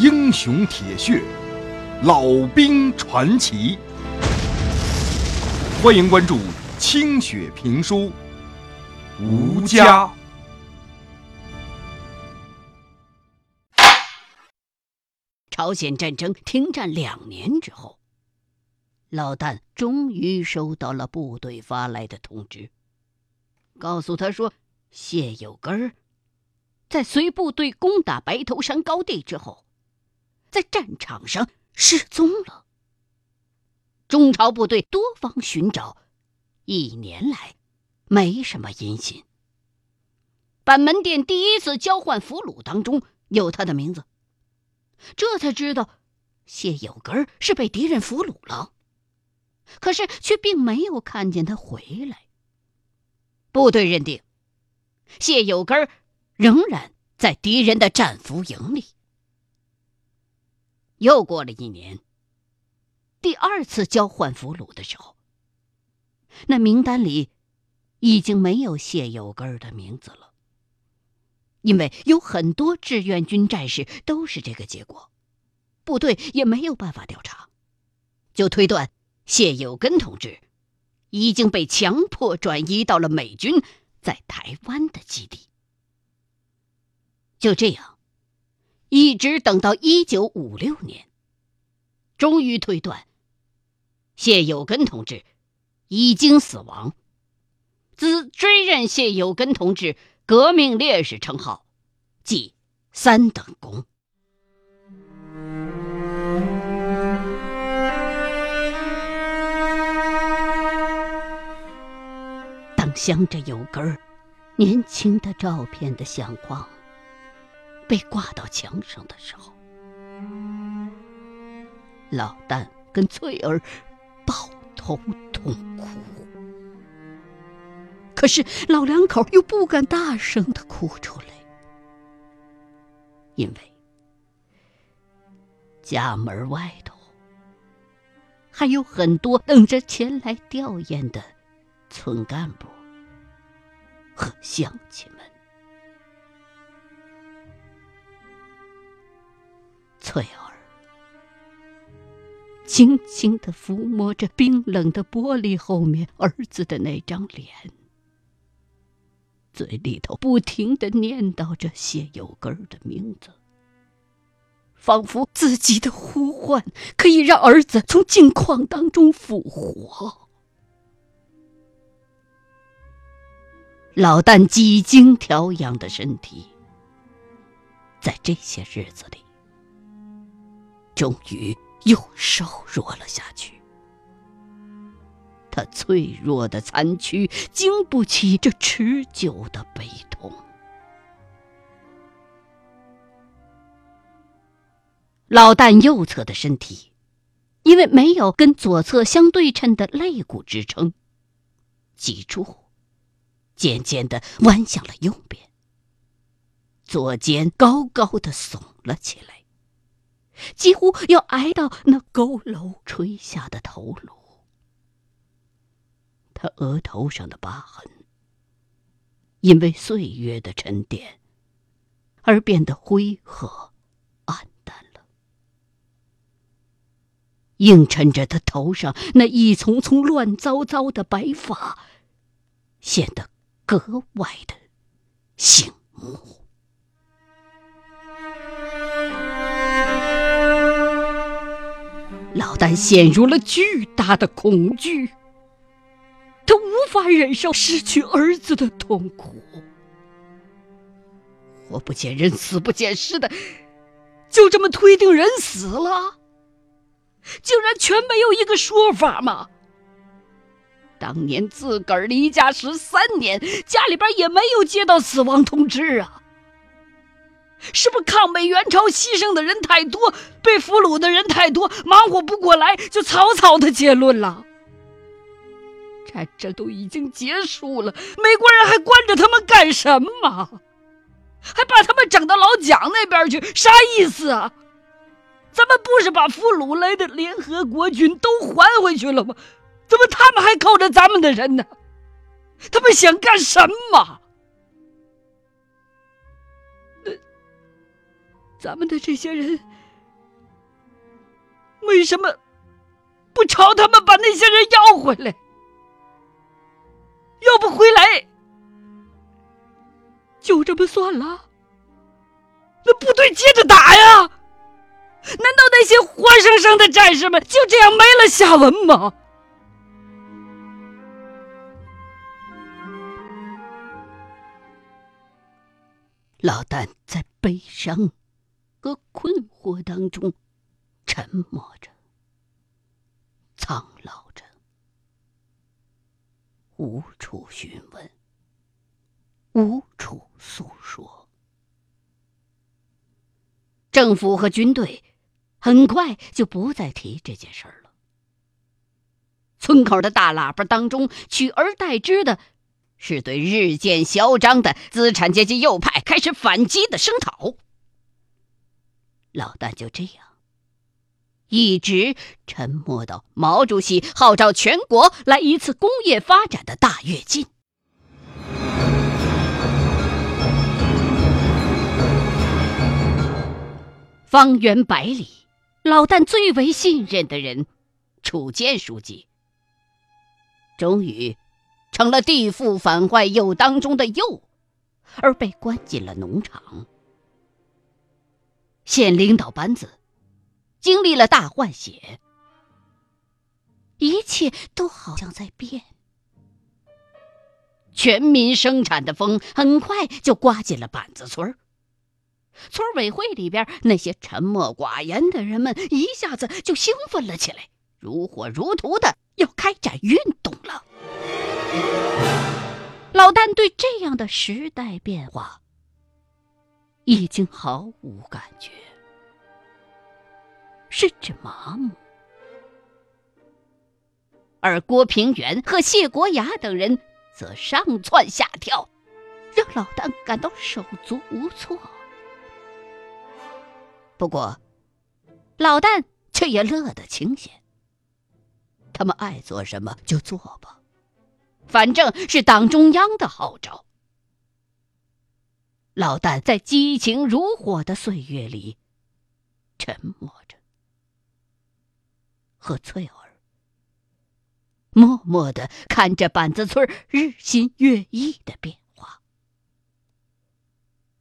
英雄铁血，老兵传奇。欢迎关注清雪评书《吴家》。朝鲜战争停战两年之后，老旦终于收到了部队发来的通知，告诉他说，谢有根儿在随部队攻打白头山高地之后。在战场上失踪了。中朝部队多方寻找，一年来没什么音信。板门店第一次交换俘虏当中有他的名字，这才知道谢有根是被敌人俘虏了，可是却并没有看见他回来。部队认定谢有根仍然在敌人的战俘营里。又过了一年，第二次交换俘虏的时候，那名单里已经没有谢有根的名字了。因为有很多志愿军战士都是这个结果，部队也没有办法调查，就推断谢有根同志已经被强迫转移到了美军在台湾的基地。就这样。一直等到一九五六年，终于推断谢有根同志已经死亡，兹追认谢有根同志革命烈士称号，记三等功。当镶着有根儿年轻的照片的相框。被挂到墙上的时候，老旦跟翠儿抱头痛哭。可是老两口又不敢大声的哭出来，因为家门外头还有很多等着前来吊唁的村干部和乡亲们。翠儿轻轻的抚摸着冰冷的玻璃后面儿子的那张脸，嘴里头不停的念叨着谢有根的名字，仿佛自己的呼唤可以让儿子从境况当中复活。老旦几经调养的身体，在这些日子里。终于又瘦弱了下去。他脆弱的残躯经不起这持久的悲痛。老旦右侧的身体，因为没有跟左侧相对称的肋骨支撑，脊柱渐渐的弯向了右边，左肩高高的耸了起来。几乎要挨到那佝偻垂下的头颅，他额头上的疤痕，因为岁月的沉淀而变得灰褐、暗淡了，映衬着他头上那一丛丛乱糟糟的白发，显得格外的醒目。老旦陷入了巨大的恐惧，他无法忍受失去儿子的痛苦。活不见人，死不见尸的，就这么推定人死了，竟然全没有一个说法吗？当年自个儿离家十三年，家里边也没有接到死亡通知啊。是不是抗美援朝牺牲的人太多，被俘虏的人太多，忙活不过来，就草草的结论了？战争都已经结束了，美国人还关着他们干什么？还把他们整到老蒋那边去，啥意思啊？咱们不是把俘虏来的联合国军都还回去了吗？怎么他们还扣着咱们的人呢？他们想干什么？咱们的这些人为什么不朝他们把那些人要回来？要不回来，就这么算了？那部队接着打呀！难道那些活生生的战士们就这样没了下文吗？老旦在悲伤和困惑当中沉默着，苍老着，无处询问，无处诉说。政府和军队很快就不再提这件事儿了。村口的大喇叭当中取而代之的。是对日渐嚣张的资产阶级右派开始反击的声讨。老旦就这样一直沉默到毛主席号召全国来一次工业发展的大跃进。方圆百里，老旦最为信任的人，楚建书记，终于。成了地富反坏右当中的右，而被关进了农场。县领导班子经历了大换血，一切都好像在变。全民生产的风很快就刮进了板子村村委会里边那些沉默寡言的人们一下子就兴奋了起来，如火如荼的要开展运动了。老旦对这样的时代变化已经毫无感觉，甚至麻木，而郭平原和谢国雅等人则上蹿下跳，让老旦感到手足无措。不过，老旦却也乐得清闲，他们爱做什么就做吧。反正是党中央的号召。老旦在激情如火的岁月里，沉默着，和翠儿默默的看着板子村日新月异的变化。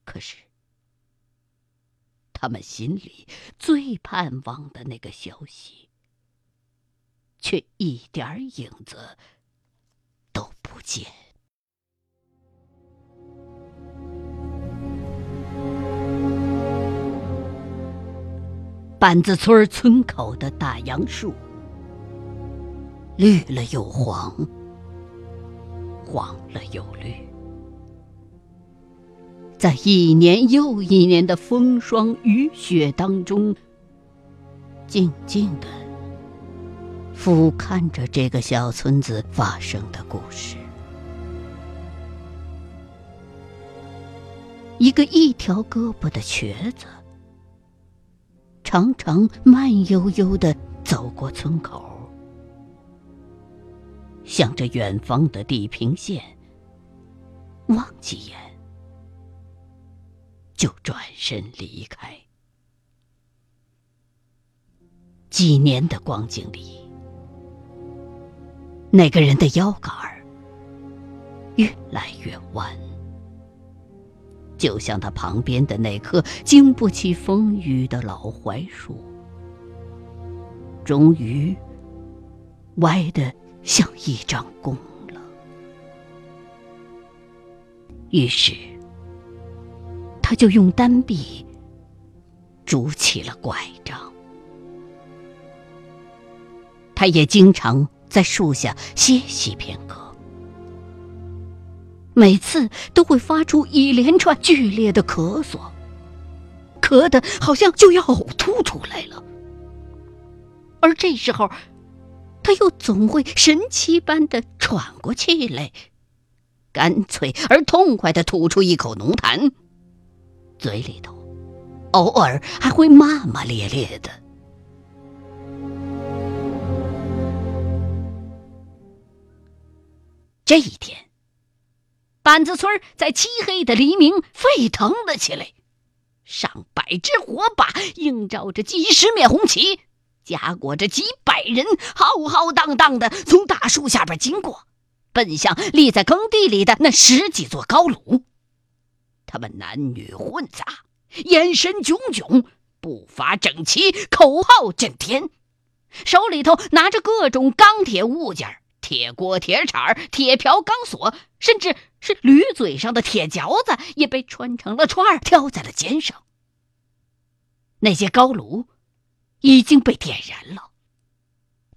可是，他们心里最盼望的那个消息，却一点影子。都不见。板子村村口的大杨树，绿了又黄，黄了又绿，在一年又一年的风霜雨雪当中，静静的。俯瞰着这个小村子发生的故事，一个一条胳膊的瘸子，常常慢悠悠的走过村口，向着远方的地平线望几眼，就转身离开。几年的光景里。那个人的腰杆儿越来越弯，就像他旁边的那棵经不起风雨的老槐树，终于歪得像一张弓了。于是，他就用单臂拄起了拐杖。他也经常。在树下歇息片刻，每次都会发出一连串剧烈的咳嗽，咳得好像就要呕吐出来了。而这时候，他又总会神奇般的喘过气来，干脆而痛快的吐出一口浓痰，嘴里头偶尔还会骂骂咧咧的。这一天，板子村在漆黑的黎明沸腾了起来，上百只火把映照着几十面红旗，夹裹着几百人，浩浩荡荡的从大树下边经过，奔向立在耕地里的那十几座高炉。他们男女混杂，眼神炯炯，步伐整齐，口号震天，手里头拿着各种钢铁物件铁锅、铁铲、铁瓢、钢索，甚至是驴嘴上的铁嚼子，也被穿成了串儿，挑在了肩上。那些高炉已经被点燃了，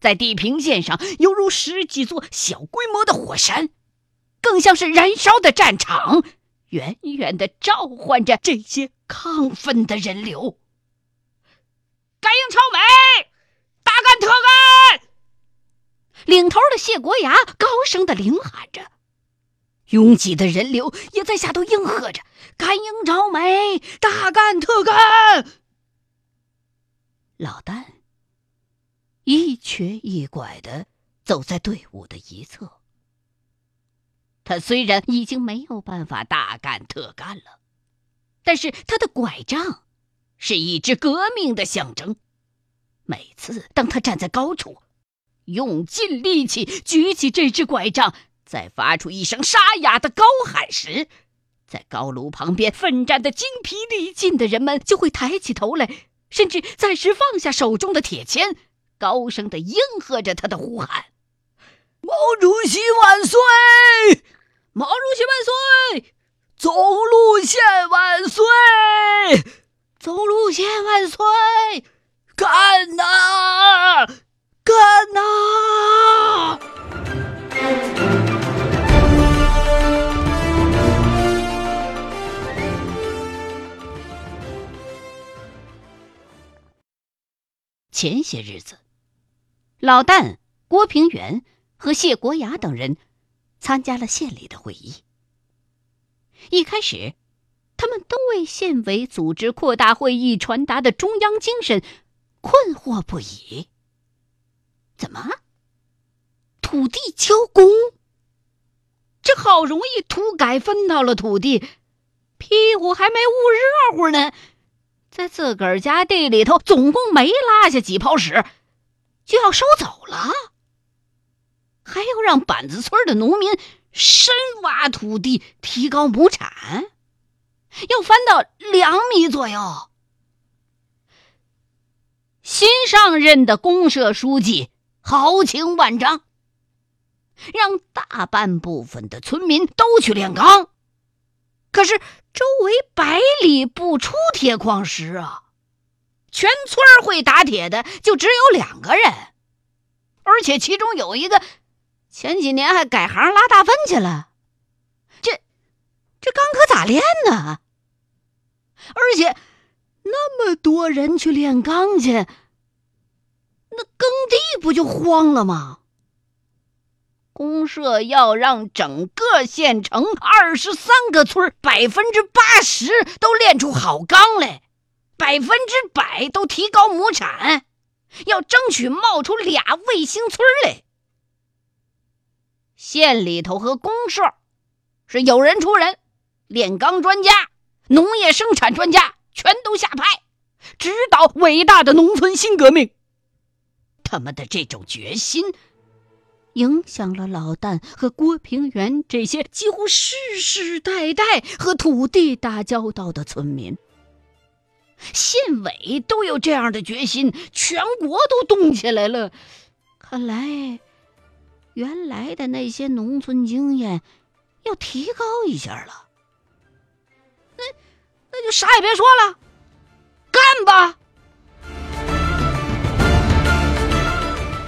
在地平线上犹如十几座小规模的火山，更像是燃烧的战场，远远的召唤着这些亢奋的人流。甘营超美，大干特干！领头的谢国牙高声的领喊着，拥挤的人流也在下头应和着：“甘营超美，大干特干！”老旦一瘸一拐的走在队伍的一侧。他虽然已经没有办法大干特干了，但是他的拐杖是一支革命的象征。每次当他站在高处，用尽力气举起这只拐杖，再发出一声沙哑的高喊时，在高炉旁边奋战的精疲力尽的人们就会抬起头来。甚至暂时放下手中的铁钎，高声的应和着他的呼喊：“毛主席万岁！毛主席万岁！总路线万岁！总路线万岁！干呐，干呐！”前些日子，老旦、郭平原和谢国牙等人参加了县里的会议。一开始，他们都为县委组织扩大会议传达的中央精神困惑不已。怎么，土地交公？这好容易土改分到了土地，屁股还没捂热乎呢。在自个儿家地里头，总共没拉下几泡屎，就要收走了，还要让板子村的农民深挖土地，提高亩产，要翻到两米左右。新上任的公社书记豪情万丈，让大半部分的村民都去炼钢，可是。周围百里不出铁矿石啊！全村会打铁的就只有两个人，而且其中有一个前几年还改行拉大粪去了。这这钢可咋炼呢？而且那么多人去炼钢去，那耕地不就荒了吗？公社要让整个县城二十三个村百分之八十都炼出好钢来，百分之百都提高亩产，要争取冒出俩卫星村来。县里头和公社是有人出人，炼钢专家、农业生产专家全都下派，指导伟大的农村新革命。他们的这种决心。影响了老旦和郭平原这些几乎世世代代和土地打交道的村民。县委都有这样的决心，全国都动起来了。看来，原来的那些农村经验要提高一下了。那那就啥也别说了，干吧！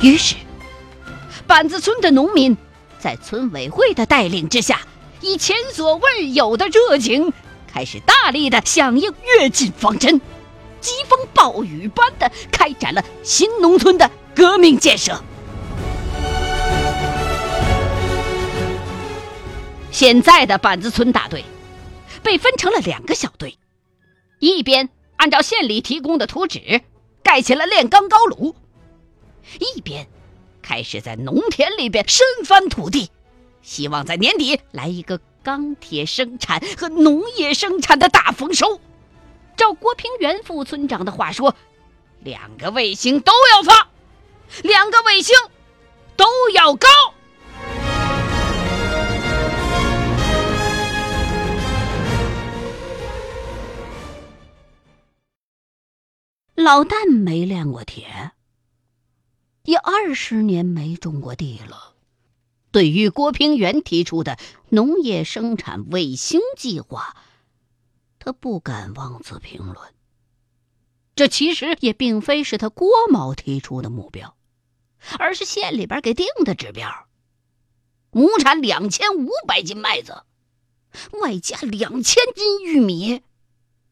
于是。板子村的农民，在村委会的带领之下，以前所未有的热情，开始大力的响应跃进方针，疾风暴雨般的开展了新农村的革命建设。现在的板子村大队被分成了两个小队，一边按照县里提供的图纸盖起了炼钢高炉，一边。开始在农田里边深翻土地，希望在年底来一个钢铁生产和农业生产的大丰收。照郭平原副村长的话说，两个卫星都要发，两个卫星都要高。老旦没炼过铁，也二十年没种过地了。对于郭平原提出的农业生产卫星计划，他不敢妄自评论。这其实也并非是他郭某提出的目标，而是县里边给定的指标：亩产两千五百斤麦子，外加两千斤玉米。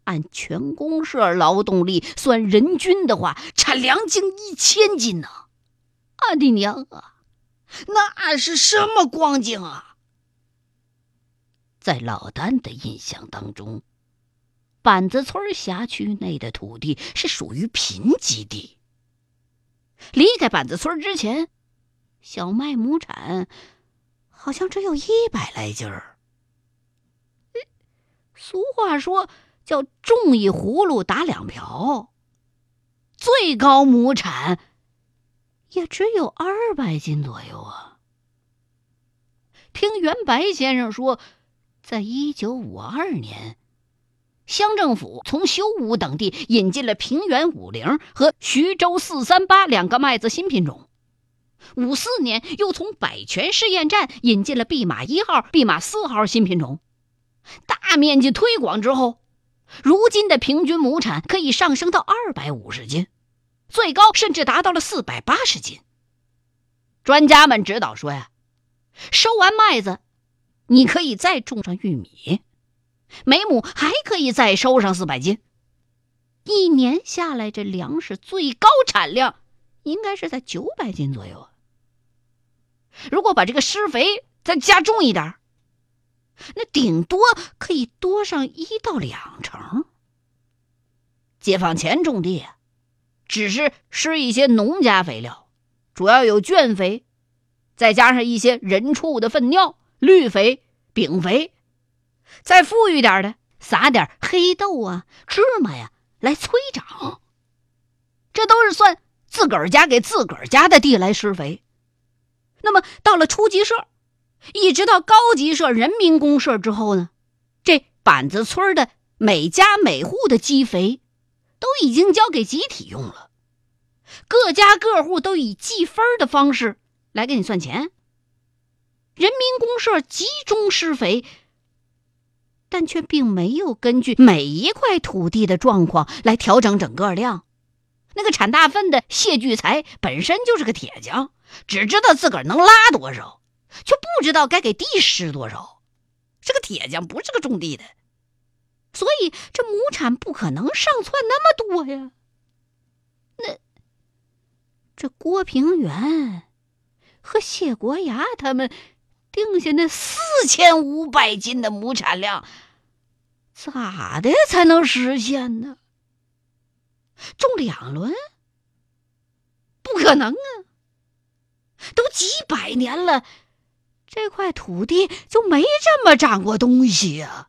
按全公社劳动力算人均的话，产粮近一千斤呢！俺的娘啊，那是什么光景啊？在老丹的印象当中，板子村辖区内的土地是属于贫瘠地。离开板子村之前，小麦亩产好像只有一百来斤儿。俗话说。叫种一葫芦打两瓢，最高亩产也只有二百斤左右啊。听袁白先生说，在一九五二年，乡政府从修武等地引进了平原五零和徐州四三八两个麦子新品种，五四年又从百泉试验站引进了弼马一号、弼马四号新品种，大面积推广之后。如今的平均亩产可以上升到二百五十斤，最高甚至达到了四百八十斤。专家们指导说呀，收完麦子，你可以再种上玉米，每亩还可以再收上四百斤。一年下来，这粮食最高产量应该是在九百斤左右啊。如果把这个施肥再加重一点那顶多可以多上一到两成。解放前种地，只是施一些农家肥料，主要有圈肥，再加上一些人畜的粪尿、绿肥、丙肥，再富裕点的，撒点黑豆啊、芝麻呀来催长。这都是算自个儿家给自个儿家的地来施肥。那么到了初级社。一直到高级社、人民公社之后呢，这板子村的每家每户的积肥都已经交给集体用了，各家各户都以计分的方式来给你算钱。人民公社集中施肥，但却并没有根据每一块土地的状况来调整整个量。那个产大粪的谢聚才本身就是个铁匠，只知道自个儿能拉多少。却不知道该给地施多少，是个铁匠，不是个种地的，所以这亩产不可能上窜那么多呀。那这郭平原和谢国牙他们定下那四千五百斤的亩产量，咋的才能实现呢？种两轮？不可能啊！都几百年了。这块土地就没这么长过东西呀！